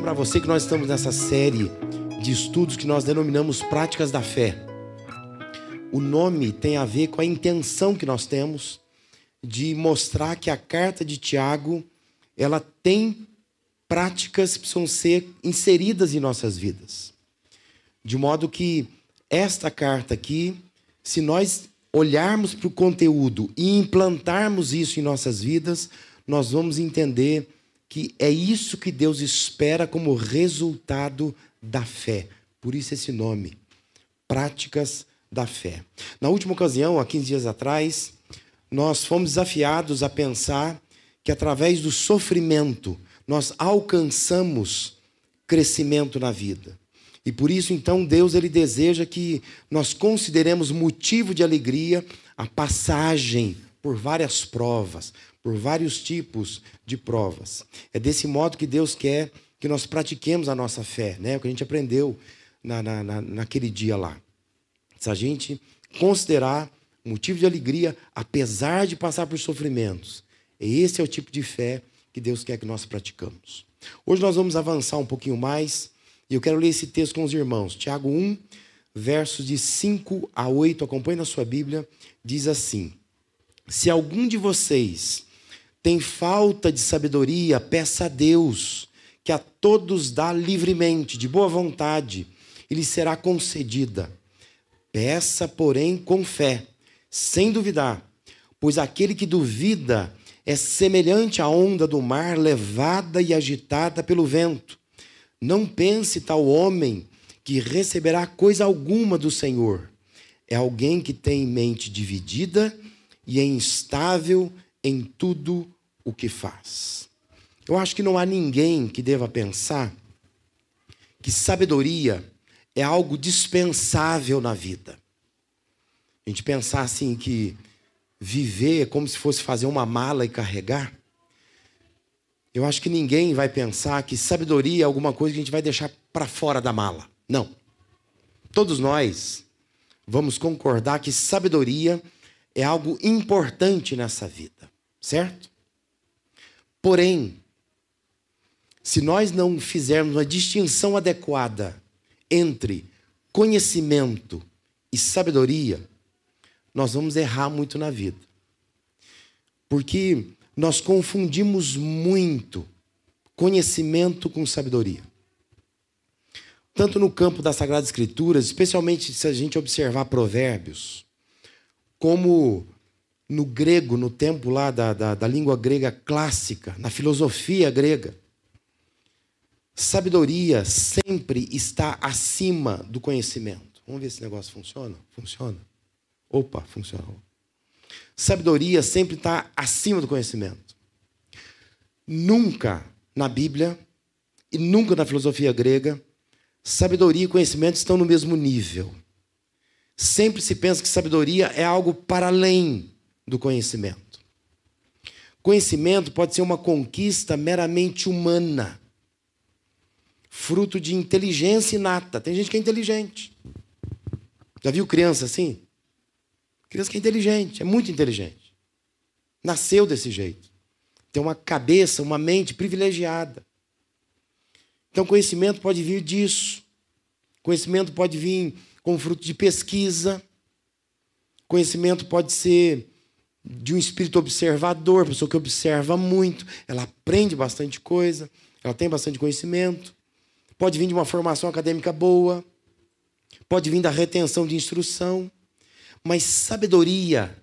lembrar você que nós estamos nessa série de estudos que nós denominamos Práticas da Fé. O nome tem a ver com a intenção que nós temos de mostrar que a carta de Tiago, ela tem práticas que precisam ser inseridas em nossas vidas. De modo que esta carta aqui, se nós olharmos para o conteúdo e implantarmos isso em nossas vidas, nós vamos entender que é isso que Deus espera como resultado da fé. Por isso esse nome, Práticas da Fé. Na última ocasião, há 15 dias atrás, nós fomos desafiados a pensar que através do sofrimento nós alcançamos crescimento na vida. E por isso, então, Deus ele deseja que nós consideremos motivo de alegria a passagem por várias provas, por vários tipos de provas. É desse modo que Deus quer que nós pratiquemos a nossa fé, né? o que a gente aprendeu na, na, na, naquele dia lá. Se a gente considerar motivo de alegria, apesar de passar por sofrimentos, esse é o tipo de fé que Deus quer que nós praticamos. Hoje nós vamos avançar um pouquinho mais e eu quero ler esse texto com os irmãos. Tiago 1, versos de 5 a 8, acompanhe na sua Bíblia, diz assim: Se algum de vocês tem falta de sabedoria, peça a Deus, que a todos dá livremente, de boa vontade, e lhe será concedida. Peça, porém, com fé, sem duvidar, pois aquele que duvida é semelhante à onda do mar levada e agitada pelo vento. Não pense tal homem que receberá coisa alguma do Senhor. É alguém que tem mente dividida e é instável em tudo o que faz. Eu acho que não há ninguém que deva pensar que sabedoria é algo dispensável na vida. A gente pensar assim que viver é como se fosse fazer uma mala e carregar. Eu acho que ninguém vai pensar que sabedoria é alguma coisa que a gente vai deixar para fora da mala. Não. Todos nós vamos concordar que sabedoria é algo importante nessa vida, certo? Porém, se nós não fizermos uma distinção adequada entre conhecimento e sabedoria, nós vamos errar muito na vida. Porque nós confundimos muito conhecimento com sabedoria. Tanto no campo das Sagradas Escrituras, especialmente se a gente observar provérbios, como no grego, no tempo lá da, da, da língua grega clássica, na filosofia grega. Sabedoria sempre está acima do conhecimento. Vamos ver se esse negócio funciona? Funciona. Opa, funcionou. Sabedoria sempre está acima do conhecimento. Nunca na Bíblia e nunca na filosofia grega, sabedoria e conhecimento estão no mesmo nível. Sempre se pensa que sabedoria é algo para além do conhecimento. Conhecimento pode ser uma conquista meramente humana, fruto de inteligência inata. Tem gente que é inteligente. Já viu criança assim? Criança que é inteligente, é muito inteligente. Nasceu desse jeito. Tem uma cabeça, uma mente privilegiada. Então, conhecimento pode vir disso. Conhecimento pode vir com fruto de pesquisa. Conhecimento pode ser de um espírito observador, pessoa que observa muito, ela aprende bastante coisa, ela tem bastante conhecimento, pode vir de uma formação acadêmica boa, pode vir da retenção de instrução, mas sabedoria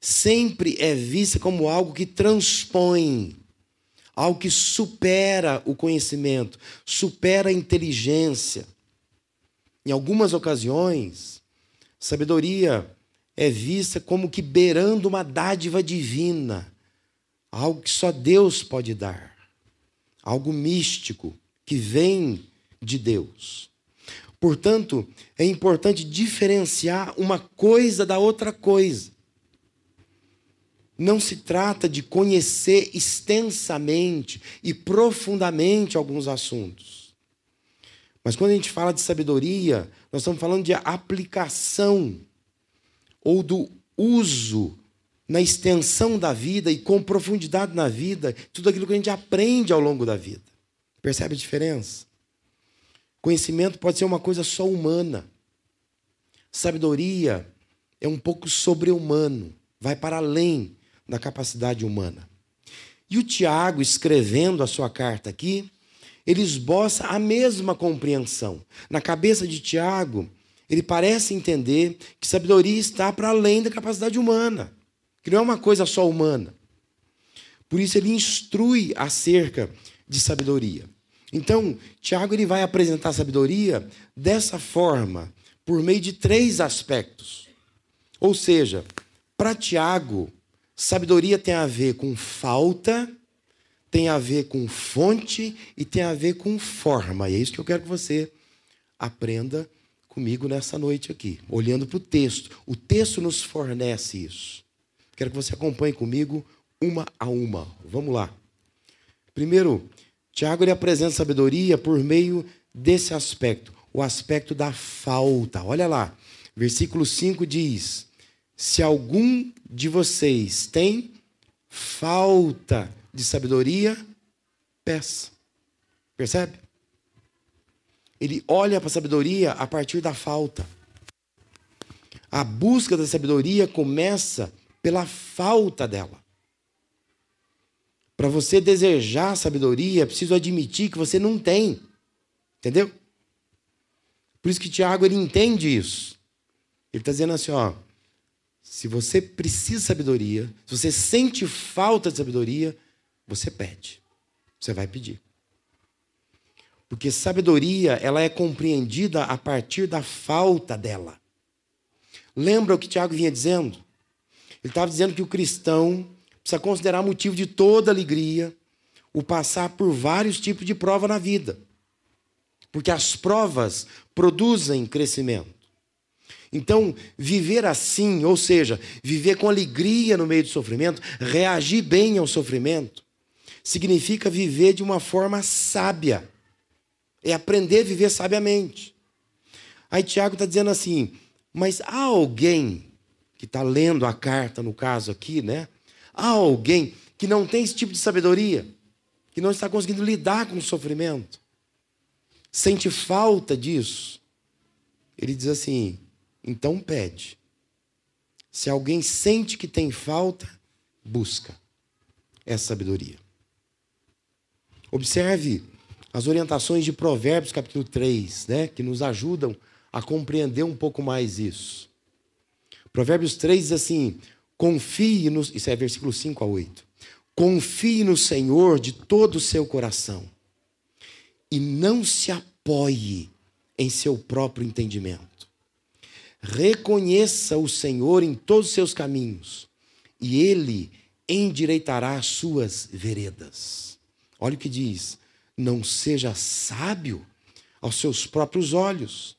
sempre é vista como algo que transpõe, algo que supera o conhecimento, supera a inteligência. Em algumas ocasiões, sabedoria é vista como que beirando uma dádiva divina, algo que só Deus pode dar, algo místico que vem de Deus. Portanto, é importante diferenciar uma coisa da outra coisa. Não se trata de conhecer extensamente e profundamente alguns assuntos. Mas quando a gente fala de sabedoria, nós estamos falando de aplicação ou do uso na extensão da vida e com profundidade na vida, tudo aquilo que a gente aprende ao longo da vida. Percebe a diferença? Conhecimento pode ser uma coisa só humana. Sabedoria é um pouco sobre-humano, vai para além da capacidade humana. E o Tiago, escrevendo a sua carta aqui, ele esboça a mesma compreensão. Na cabeça de Tiago, ele parece entender que sabedoria está para além da capacidade humana, que não é uma coisa só humana. Por isso ele instrui acerca de sabedoria. Então, Tiago ele vai apresentar a sabedoria dessa forma, por meio de três aspectos. Ou seja, para Tiago, sabedoria tem a ver com falta, tem a ver com fonte e tem a ver com forma. E é isso que eu quero que você aprenda comigo nessa noite aqui, olhando para o texto. O texto nos fornece isso. Quero que você acompanhe comigo uma a uma. Vamos lá. Primeiro, Tiago ele apresenta sabedoria por meio desse aspecto, o aspecto da falta. Olha lá, versículo 5 diz: Se algum de vocês tem falta de sabedoria, peça. Percebe? Ele olha para a sabedoria a partir da falta. A busca da sabedoria começa pela falta dela. Para você desejar sabedoria, é preciso admitir que você não tem. Entendeu? Por isso que Tiago ele entende isso. Ele está dizendo assim: ó, se você precisa de sabedoria, se você sente falta de sabedoria, você pede. Você vai pedir. Porque sabedoria, ela é compreendida a partir da falta dela. Lembra o que Tiago vinha dizendo? Ele estava dizendo que o cristão precisa considerar motivo de toda alegria o passar por vários tipos de prova na vida. Porque as provas produzem crescimento. Então, viver assim, ou seja, viver com alegria no meio do sofrimento, reagir bem ao sofrimento, significa viver de uma forma sábia. É aprender a viver sabiamente. Aí Tiago está dizendo assim: mas há alguém que está lendo a carta, no caso aqui, né? Há alguém que não tem esse tipo de sabedoria, que não está conseguindo lidar com o sofrimento, sente falta disso. Ele diz assim: então pede. Se alguém sente que tem falta, busca essa sabedoria. Observe as orientações de Provérbios, capítulo 3, né, que nos ajudam a compreender um pouco mais isso. Provérbios 3 diz assim: confie no. Isso é versículo 5 a 8. Confie no Senhor de todo o seu coração e não se apoie em seu próprio entendimento. Reconheça o Senhor em todos os seus caminhos e ele endireitará as suas veredas. Olha o que diz: não seja sábio aos seus próprios olhos.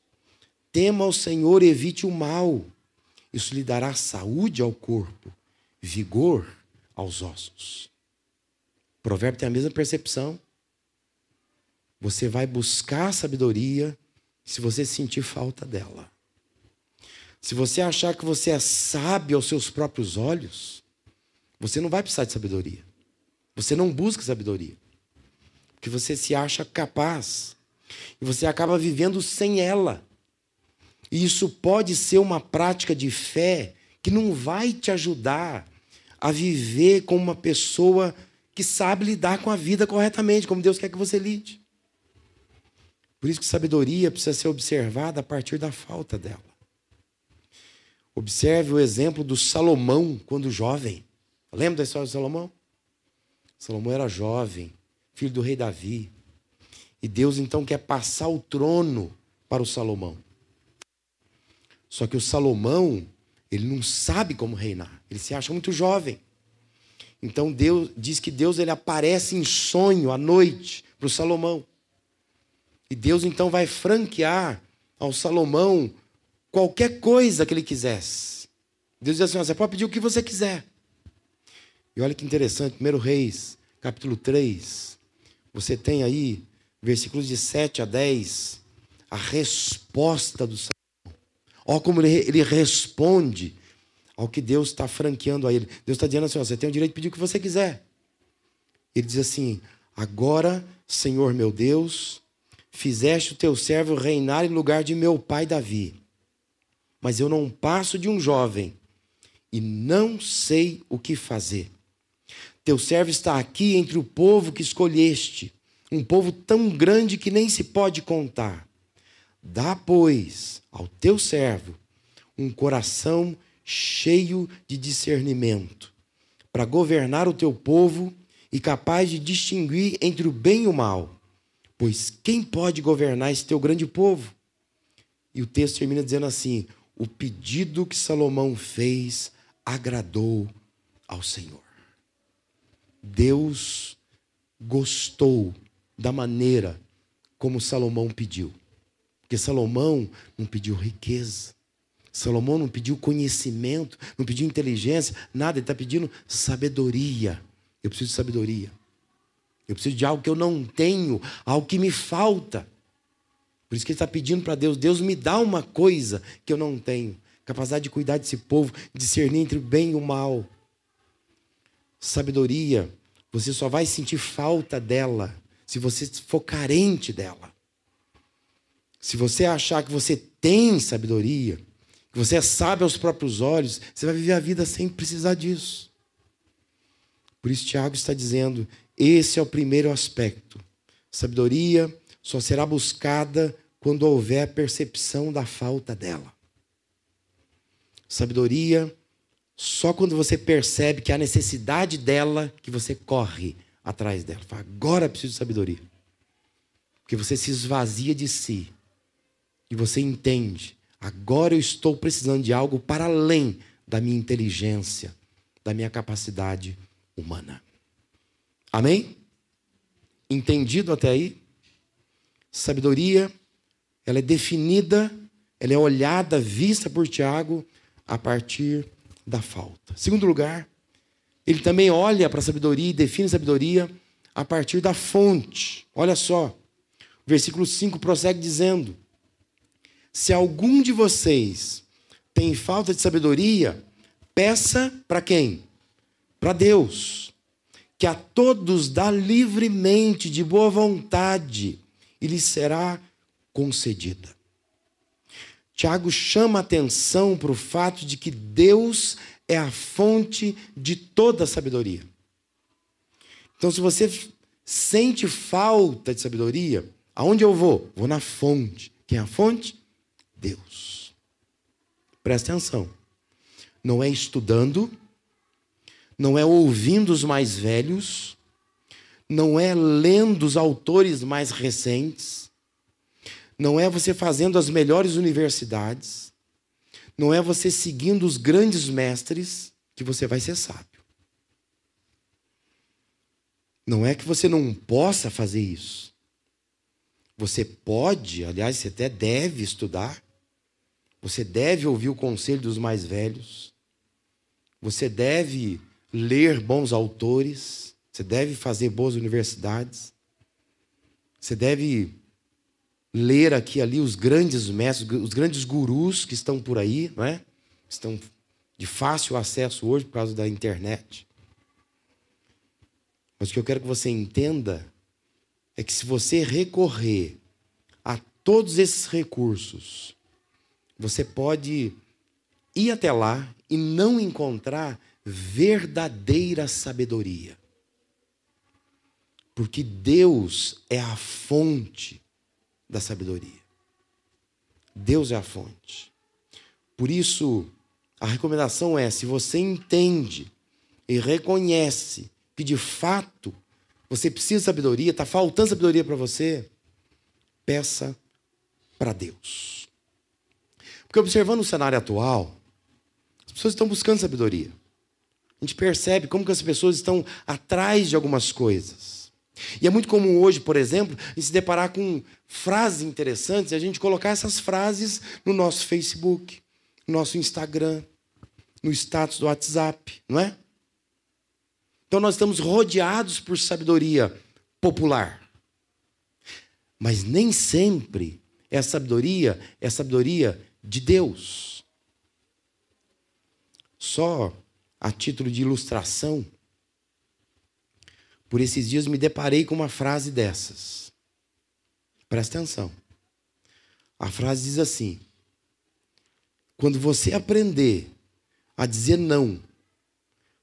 Tema ao Senhor evite o mal. Isso lhe dará saúde ao corpo, vigor aos ossos. O provérbio tem a mesma percepção. Você vai buscar sabedoria se você sentir falta dela. Se você achar que você é sábio aos seus próprios olhos, você não vai precisar de sabedoria. Você não busca sabedoria que você se acha capaz e você acaba vivendo sem ela. E isso pode ser uma prática de fé que não vai te ajudar a viver como uma pessoa que sabe lidar com a vida corretamente, como Deus quer que você lide. Por isso que sabedoria precisa ser observada a partir da falta dela. Observe o exemplo do Salomão quando jovem. Lembra da história de Salomão? Salomão era jovem, filho do rei Davi. E Deus então quer passar o trono para o Salomão. Só que o Salomão, ele não sabe como reinar. Ele se acha muito jovem. Então Deus diz que Deus ele aparece em sonho à noite para o Salomão. E Deus então vai franquear ao Salomão qualquer coisa que ele quisesse. Deus diz assim: você pode pedir o que você quiser. E olha que interessante, 1 Reis, capítulo 3, você tem aí, versículos de 7 a 10, a resposta do Salomão. Olha como ele, ele responde ao que Deus está franqueando a ele. Deus está dizendo assim: você tem o direito de pedir o que você quiser. Ele diz assim: Agora, Senhor meu Deus, fizeste o teu servo reinar em lugar de meu pai Davi. Mas eu não passo de um jovem e não sei o que fazer. Teu servo está aqui entre o povo que escolheste, um povo tão grande que nem se pode contar. Dá, pois, ao teu servo um coração cheio de discernimento, para governar o teu povo e capaz de distinguir entre o bem e o mal. Pois quem pode governar esse teu grande povo? E o texto termina dizendo assim: o pedido que Salomão fez agradou ao Senhor. Deus gostou da maneira como Salomão pediu. Porque Salomão não pediu riqueza, Salomão não pediu conhecimento, não pediu inteligência, nada, ele está pedindo sabedoria. Eu preciso de sabedoria. Eu preciso de algo que eu não tenho, algo que me falta. Por isso que ele está pedindo para Deus: Deus me dá uma coisa que eu não tenho. Capacidade de cuidar desse povo, discernir entre o bem e o mal. Sabedoria, você só vai sentir falta dela se você for carente dela. Se você achar que você tem sabedoria, que você é sábio aos próprios olhos, você vai viver a vida sem precisar disso. Por isso, Tiago está dizendo: esse é o primeiro aspecto. Sabedoria só será buscada quando houver percepção da falta dela. Sabedoria só quando você percebe que há necessidade dela que você corre atrás dela. Fala, agora preciso de sabedoria. Porque você se esvazia de si. E você entende. Agora eu estou precisando de algo para além da minha inteligência, da minha capacidade humana. Amém? Entendido até aí? Sabedoria, ela é definida, ela é olhada, vista por Tiago a partir da falta. Segundo lugar, ele também olha para a sabedoria e define a sabedoria a partir da fonte. Olha só, o versículo 5 prossegue dizendo: Se algum de vocês tem falta de sabedoria, peça para quem? Para Deus, que a todos dá livremente, de boa vontade, e lhe será concedida. Tiago chama atenção para o fato de que Deus é a fonte de toda sabedoria. Então, se você sente falta de sabedoria, aonde eu vou? Vou na fonte. Quem é a fonte? Deus. Presta atenção. Não é estudando, não é ouvindo os mais velhos, não é lendo os autores mais recentes, não é você fazendo as melhores universidades, não é você seguindo os grandes mestres que você vai ser sábio. Não é que você não possa fazer isso. Você pode, aliás, você até deve estudar. Você deve ouvir o conselho dos mais velhos. Você deve ler bons autores. Você deve fazer boas universidades. Você deve ler aqui ali os grandes mestres, os grandes gurus que estão por aí, não é? Estão de fácil acesso hoje por causa da internet. Mas o que eu quero que você entenda é que se você recorrer a todos esses recursos, você pode ir até lá e não encontrar verdadeira sabedoria. Porque Deus é a fonte da sabedoria. Deus é a fonte. Por isso, a recomendação é: se você entende e reconhece que de fato você precisa de sabedoria, está faltando sabedoria para você, peça para Deus. Porque observando o cenário atual, as pessoas estão buscando sabedoria. A gente percebe como que as pessoas estão atrás de algumas coisas. E é muito comum hoje, por exemplo, se deparar com frases interessantes e a gente colocar essas frases no nosso Facebook, no nosso Instagram, no status do WhatsApp, não é? Então nós estamos rodeados por sabedoria popular. Mas nem sempre é sabedoria, é sabedoria de Deus. Só a título de ilustração, por esses dias me deparei com uma frase dessas. Presta atenção. A frase diz assim: quando você aprender a dizer não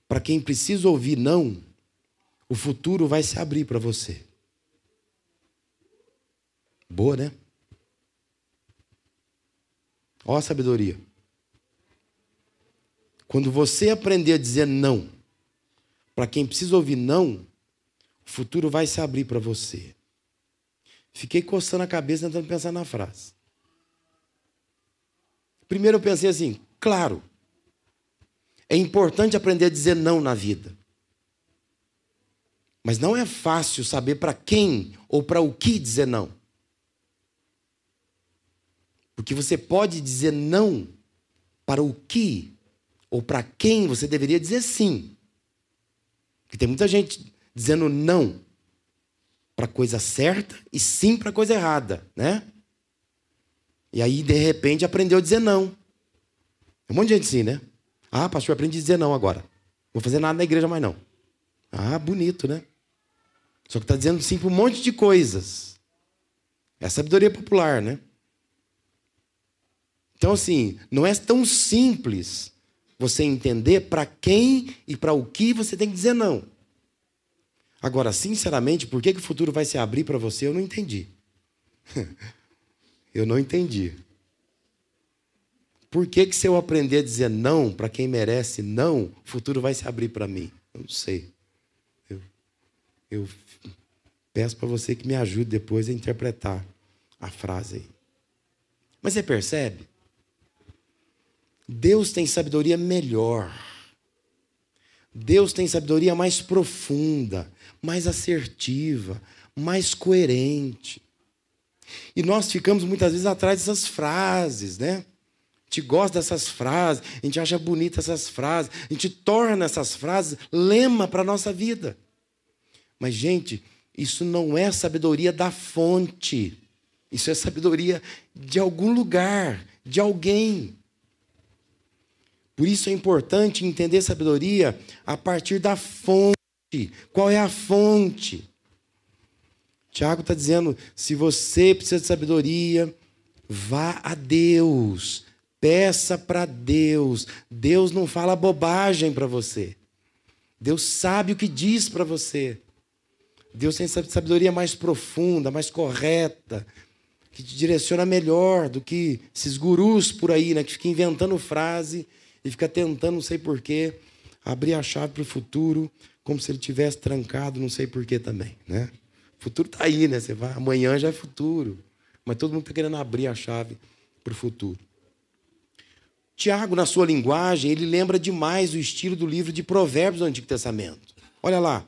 para quem precisa ouvir não, o futuro vai se abrir para você. Boa, né? Ó a sabedoria. Quando você aprender a dizer não para quem precisa ouvir não, o futuro vai se abrir para você. Fiquei coçando a cabeça tentando pensar na frase. Primeiro eu pensei assim, claro, é importante aprender a dizer não na vida. Mas não é fácil saber para quem ou para o que dizer não. Porque você pode dizer não para o que ou para quem você deveria dizer sim. Porque tem muita gente dizendo não para coisa certa e sim para coisa errada, né? E aí, de repente, aprendeu a dizer não. Um monte de gente assim, né? Ah, pastor, aprendi a dizer não agora. Não vou fazer nada na igreja mais não. Ah, bonito, né? Só que está dizendo sim para um monte de coisas. É sabedoria popular, né? Então, assim, não é tão simples você entender para quem e para o que você tem que dizer não. Agora, sinceramente, por que, que o futuro vai se abrir para você, eu não entendi. eu não entendi. Por que, que se eu aprender a dizer não para quem merece não, o futuro vai se abrir para mim? Eu não sei. Eu, eu peço para você que me ajude depois a interpretar a frase aí. Mas você percebe? Deus tem sabedoria melhor. Deus tem sabedoria mais profunda, mais assertiva, mais coerente. E nós ficamos muitas vezes atrás dessas frases, né? A gente gosta dessas frases, a gente acha bonita essas frases, a gente torna essas frases lema para a nossa vida. Mas, gente, isso não é sabedoria da fonte. Isso é sabedoria de algum lugar, de alguém. Por isso é importante entender sabedoria a partir da fonte. Qual é a fonte? Tiago está dizendo: se você precisa de sabedoria, vá a Deus, peça para Deus. Deus não fala bobagem para você. Deus sabe o que diz para você. Deus tem sabedoria mais profunda, mais correta, que te direciona melhor do que esses gurus por aí, né, que ficam inventando frase e fica tentando, não sei porquê, abrir a chave para o futuro, como se ele tivesse trancado, não sei porquê também. Né? O futuro está aí, né? Você vai, amanhã já é futuro. Mas todo mundo está querendo abrir a chave para o futuro. Tiago, na sua linguagem, ele lembra demais o estilo do livro de Provérbios do Antigo Testamento. Olha lá.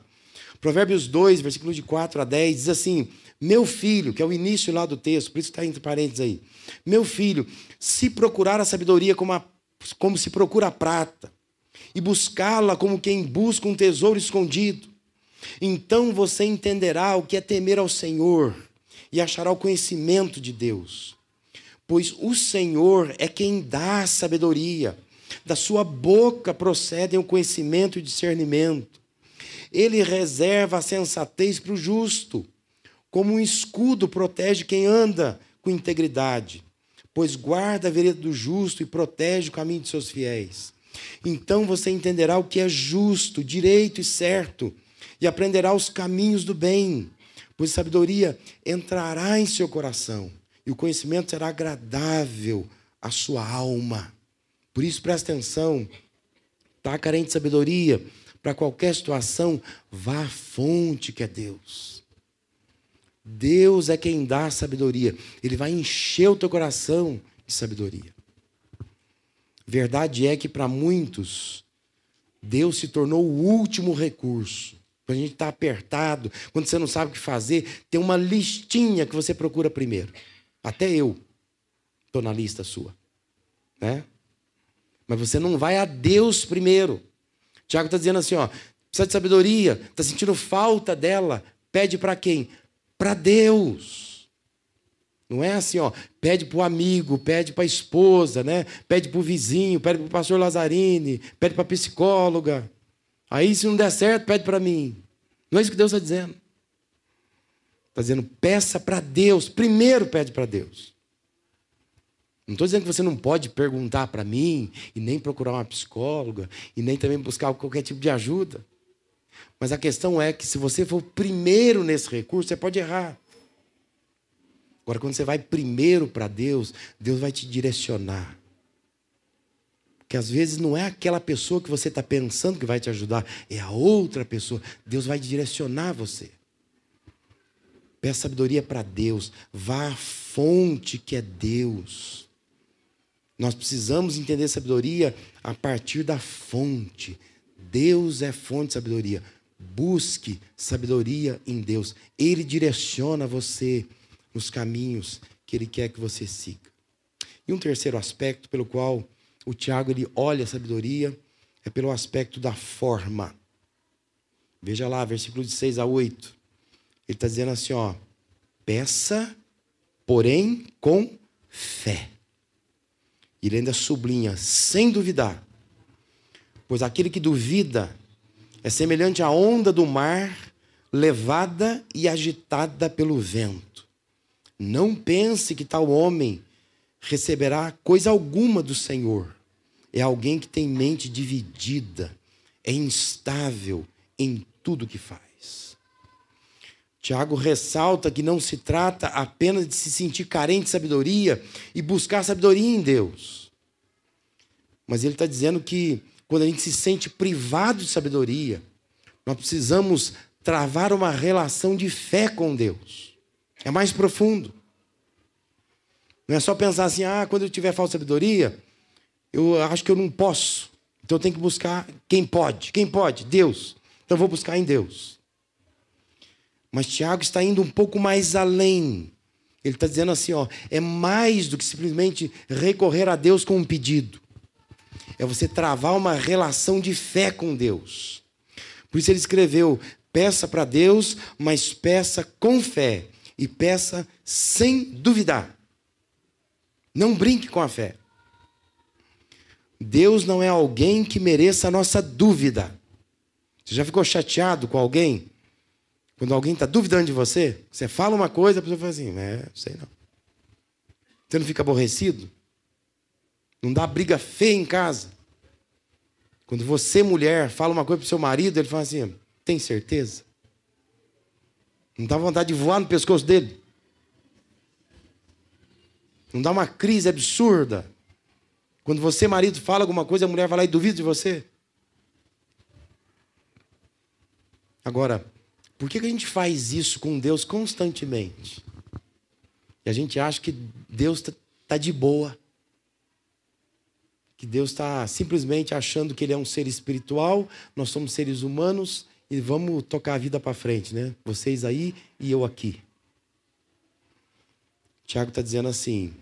Provérbios 2, versículos de 4 a 10, diz assim: Meu filho, que é o início lá do texto, por isso está entre parênteses aí. Meu filho, se procurar a sabedoria como a como se procura a prata, e buscá-la como quem busca um tesouro escondido. Então você entenderá o que é temer ao Senhor e achará o conhecimento de Deus. Pois o Senhor é quem dá a sabedoria, da sua boca procedem o conhecimento e o discernimento. Ele reserva a sensatez para o justo, como um escudo protege quem anda com integridade pois guarda a vereda do justo e protege o caminho de seus fiéis. Então você entenderá o que é justo, direito e certo, e aprenderá os caminhos do bem, pois sabedoria entrará em seu coração, e o conhecimento será agradável à sua alma. Por isso, presta atenção, está carente de sabedoria, para qualquer situação, vá à fonte que é Deus. Deus é quem dá a sabedoria. Ele vai encher o teu coração de sabedoria. Verdade é que para muitos, Deus se tornou o último recurso. Quando a gente está apertado, quando você não sabe o que fazer, tem uma listinha que você procura primeiro. Até eu estou na lista sua. Né? Mas você não vai a Deus primeiro. Tiago está dizendo assim: ó, precisa de sabedoria, está sentindo falta dela. Pede para quem? para Deus. Não é assim, ó, pede para o amigo, pede para a esposa, né? pede para o vizinho, pede para o pastor Lazzarini, pede para a psicóloga. Aí, se não der certo, pede para mim. Não é isso que Deus está dizendo. Está dizendo, peça para Deus. Primeiro pede para Deus. Não estou dizendo que você não pode perguntar para mim, e nem procurar uma psicóloga, e nem também buscar qualquer tipo de ajuda. Mas a questão é que se você for primeiro nesse recurso, você pode errar. Agora, quando você vai primeiro para Deus, Deus vai te direcionar. Porque às vezes não é aquela pessoa que você está pensando que vai te ajudar, é a outra pessoa. Deus vai direcionar você. Peça sabedoria para Deus. Vá à fonte que é Deus. Nós precisamos entender sabedoria a partir da fonte. Deus é fonte de sabedoria. Busque sabedoria em Deus. Ele direciona você nos caminhos que Ele quer que você siga. E um terceiro aspecto pelo qual o Tiago ele olha a sabedoria é pelo aspecto da forma. Veja lá, versículo de 6 a 8. Ele está dizendo assim: ó, peça, porém com fé. Ele ainda sublinha, sem duvidar. Pois aquele que duvida é semelhante à onda do mar, levada e agitada pelo vento. Não pense que tal homem receberá coisa alguma do Senhor. É alguém que tem mente dividida, é instável em tudo que faz. Tiago ressalta que não se trata apenas de se sentir carente de sabedoria e buscar sabedoria em Deus. Mas ele está dizendo que quando a gente se sente privado de sabedoria, nós precisamos travar uma relação de fé com Deus. É mais profundo. Não é só pensar assim, ah, quando eu tiver falta de sabedoria, eu acho que eu não posso. Então eu tenho que buscar quem pode. Quem pode? Deus. Então eu vou buscar em Deus. Mas Tiago está indo um pouco mais além. Ele está dizendo assim, ó, é mais do que simplesmente recorrer a Deus com um pedido. É você travar uma relação de fé com Deus. Por isso ele escreveu: peça para Deus, mas peça com fé e peça sem duvidar. Não brinque com a fé. Deus não é alguém que mereça a nossa dúvida. Você já ficou chateado com alguém? Quando alguém está duvidando de você, você fala uma coisa, a pessoa fala assim: é, sei não. Você não fica aborrecido? Não dá briga feia em casa? Quando você, mulher, fala uma coisa para o seu marido, ele fala assim: tem certeza? Não dá vontade de voar no pescoço dele? Não dá uma crise absurda. Quando você, marido, fala alguma coisa, a mulher vai lá e duvida de você. Agora, por que a gente faz isso com Deus constantemente? E a gente acha que Deus está tá de boa. Que Deus está simplesmente achando que Ele é um ser espiritual, nós somos seres humanos e vamos tocar a vida para frente, né? Vocês aí e eu aqui. Tiago está dizendo assim: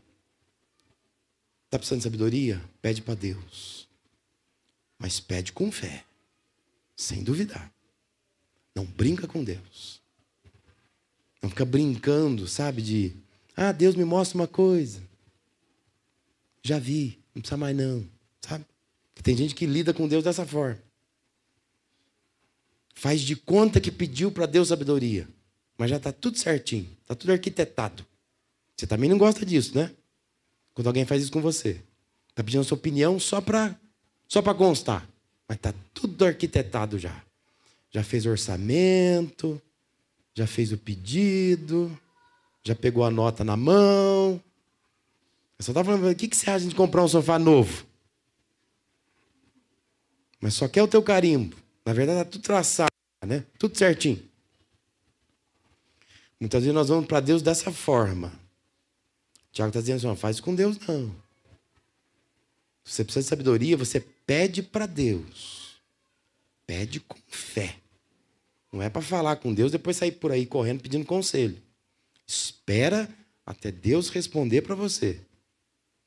Está precisando de sabedoria? Pede para Deus. Mas pede com fé, sem duvidar. Não brinca com Deus. Não fica brincando, sabe? De, ah, Deus me mostra uma coisa. Já vi, não precisa mais não, sabe? Tem gente que lida com Deus dessa forma. Faz de conta que pediu para Deus sabedoria, mas já está tudo certinho, está tudo arquitetado. Você também não gosta disso, né? Quando alguém faz isso com você. Está pedindo a sua opinião só para só constar. Mas está tudo arquitetado já. Já fez orçamento, já fez o pedido, já pegou a nota na mão. Eu só estava falando, o que, que você acha de comprar um sofá novo? Mas só quer o teu carimbo. Na verdade, está tudo traçado, né? Tudo certinho. Muitas vezes nós vamos para Deus dessa forma. Tiago está dizendo assim: não faz com Deus não. Se você precisa de sabedoria, você pede para Deus. Pede com fé. Não é para falar com Deus depois sair por aí correndo pedindo conselho. Espera até Deus responder para você.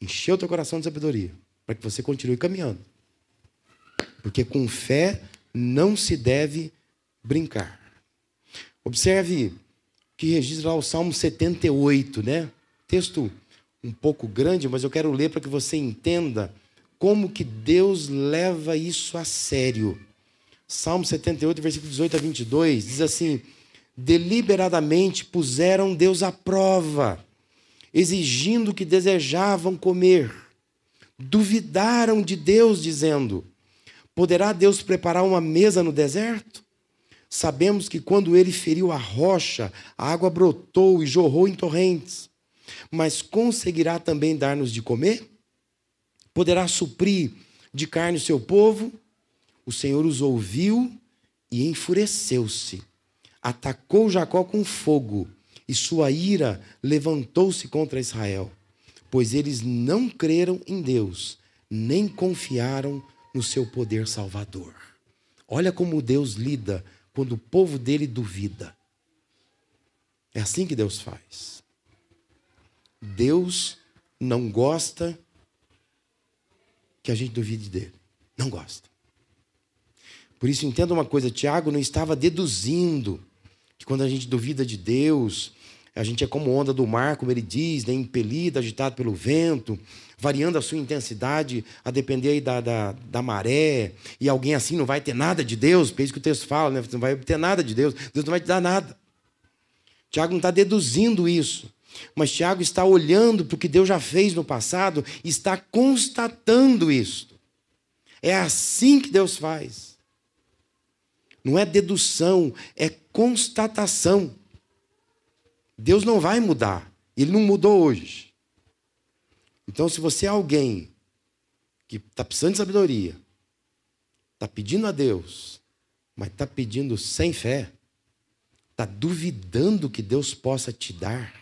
Encher o teu coração de sabedoria, para que você continue caminhando. Porque com fé não se deve brincar. Observe que registra lá o Salmo 78, né? Texto um pouco grande, mas eu quero ler para que você entenda como que Deus leva isso a sério. Salmo 78, versículo 18 a 22, diz assim: Deliberadamente puseram Deus à prova, exigindo que desejavam comer. Duvidaram de Deus, dizendo: Poderá Deus preparar uma mesa no deserto? Sabemos que quando ele feriu a rocha, a água brotou e jorrou em torrentes. Mas conseguirá também dar-nos de comer? Poderá suprir de carne o seu povo? O Senhor os ouviu e enfureceu-se. Atacou Jacó com fogo, e sua ira levantou-se contra Israel, pois eles não creram em Deus, nem confiaram no seu poder salvador. Olha como Deus lida quando o povo dele duvida. É assim que Deus faz. Deus não gosta que a gente duvide dele. Não gosta. Por isso, entenda uma coisa: Tiago não estava deduzindo que quando a gente duvida de Deus, a gente é como onda do mar, como ele diz, né? impelido, agitado pelo vento, variando a sua intensidade a depender da, da, da, maré. E alguém assim não vai ter nada de Deus, porque é isso que o texto fala, né? Não vai ter nada de Deus, Deus não vai te dar nada. Tiago não está deduzindo isso. Mas Tiago está olhando para o que Deus já fez no passado e está constatando isso. É assim que Deus faz. Não é dedução, é constatação. Deus não vai mudar. Ele não mudou hoje. Então, se você é alguém que está precisando de sabedoria, está pedindo a Deus, mas está pedindo sem fé, está duvidando que Deus possa te dar,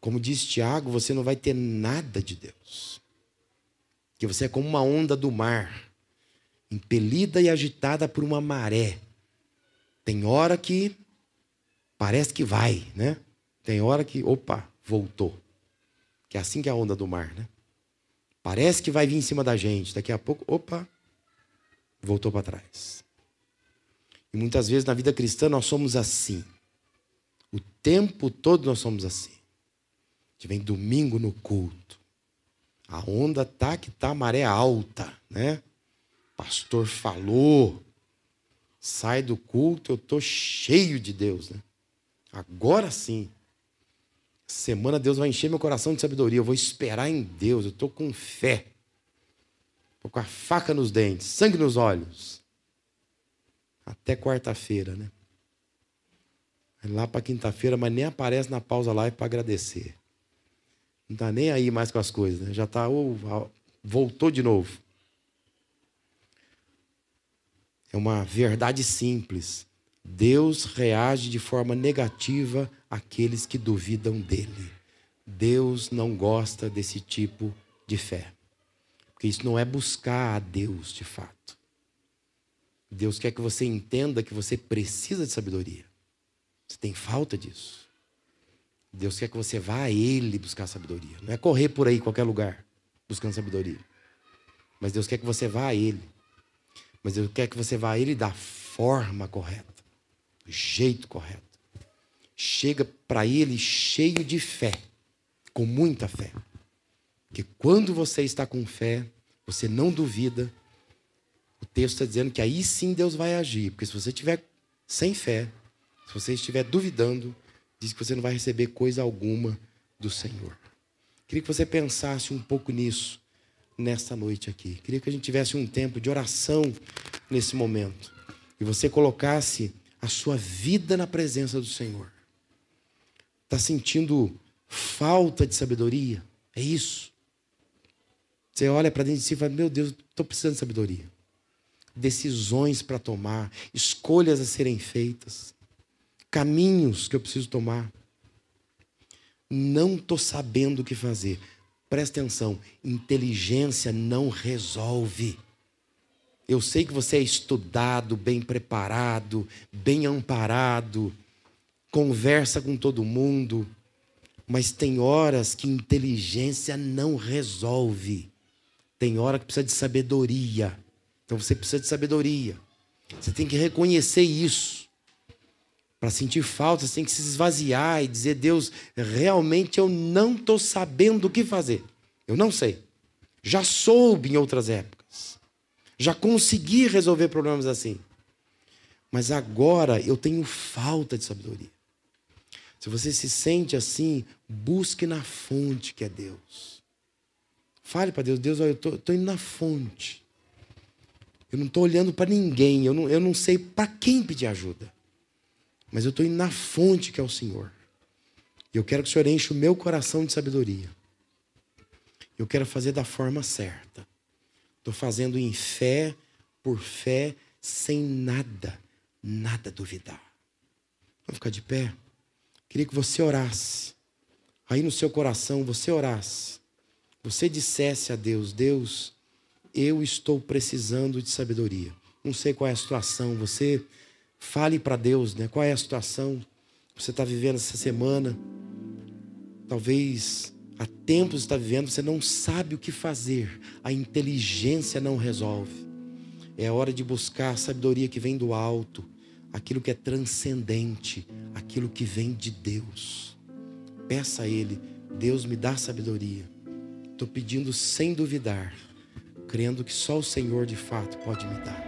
como diz Tiago, você não vai ter nada de Deus. Que você é como uma onda do mar impelida e agitada por uma maré. Tem hora que parece que vai, né? Tem hora que, opa, voltou. Que é assim que é a onda do mar, né? Parece que vai vir em cima da gente, daqui a pouco, opa, voltou para trás. E muitas vezes na vida cristã nós somos assim. O tempo todo nós somos assim. A gente vem domingo no culto. A onda tá que tá maré alta, né? pastor falou, sai do culto, eu tô cheio de Deus, né? Agora sim. Semana Deus vai encher meu coração de sabedoria. Eu vou esperar em Deus. Eu estou com fé. Estou com a faca nos dentes, sangue nos olhos. Até quarta-feira, né? Lá para quinta-feira, mas nem aparece na pausa live para agradecer. Não está nem aí mais com as coisas, né? Já está, oh, voltou de novo. É uma verdade simples. Deus reage de forma negativa àqueles que duvidam dele. Deus não gosta desse tipo de fé. Porque isso não é buscar a Deus de fato. Deus quer que você entenda que você precisa de sabedoria. Você tem falta disso. Deus quer que você vá a Ele buscar sabedoria. Não é correr por aí, qualquer lugar, buscando sabedoria. Mas Deus quer que você vá a Ele. Mas eu quero que você vá a Ele da forma correta, do jeito correto. Chega para Ele cheio de fé, com muita fé. Porque quando você está com fé, você não duvida, o texto está dizendo que aí sim Deus vai agir. Porque se você estiver sem fé, se você estiver duvidando, diz que você não vai receber coisa alguma do Senhor. Queria que você pensasse um pouco nisso nesta noite aqui. Queria que a gente tivesse um tempo de oração nesse momento e você colocasse a sua vida na presença do Senhor. Está sentindo falta de sabedoria? É isso. Você olha para dentro de si e fala: Meu Deus, estou precisando de sabedoria. Decisões para tomar, escolhas a serem feitas, caminhos que eu preciso tomar. Não estou sabendo o que fazer. Presta atenção, inteligência não resolve. Eu sei que você é estudado, bem preparado, bem amparado, conversa com todo mundo, mas tem horas que inteligência não resolve. Tem hora que precisa de sabedoria. Então você precisa de sabedoria. Você tem que reconhecer isso. Para sentir falta, você tem que se esvaziar e dizer: Deus, realmente eu não estou sabendo o que fazer. Eu não sei. Já soube em outras épocas. Já consegui resolver problemas assim. Mas agora eu tenho falta de sabedoria. Se você se sente assim, busque na fonte que é Deus. Fale para Deus, Deus, eu estou indo na fonte. Eu não estou olhando para ninguém, eu não, eu não sei para quem pedir ajuda. Mas eu estou indo na fonte que é o Senhor. E eu quero que o Senhor enche o meu coração de sabedoria. Eu quero fazer da forma certa. Estou fazendo em fé, por fé, sem nada, nada duvidar. Vamos ficar de pé? Queria que você orasse. Aí no seu coração, você orasse. Você dissesse a Deus: Deus, eu estou precisando de sabedoria. Não sei qual é a situação. Você fale para Deus, né? Qual é a situação que você está vivendo essa semana? Talvez há tempos está vivendo, você não sabe o que fazer. A inteligência não resolve. É hora de buscar a sabedoria que vem do alto, aquilo que é transcendente, aquilo que vem de Deus. Peça a Ele, Deus me dá sabedoria. Estou pedindo sem duvidar, crendo que só o Senhor de fato pode me dar.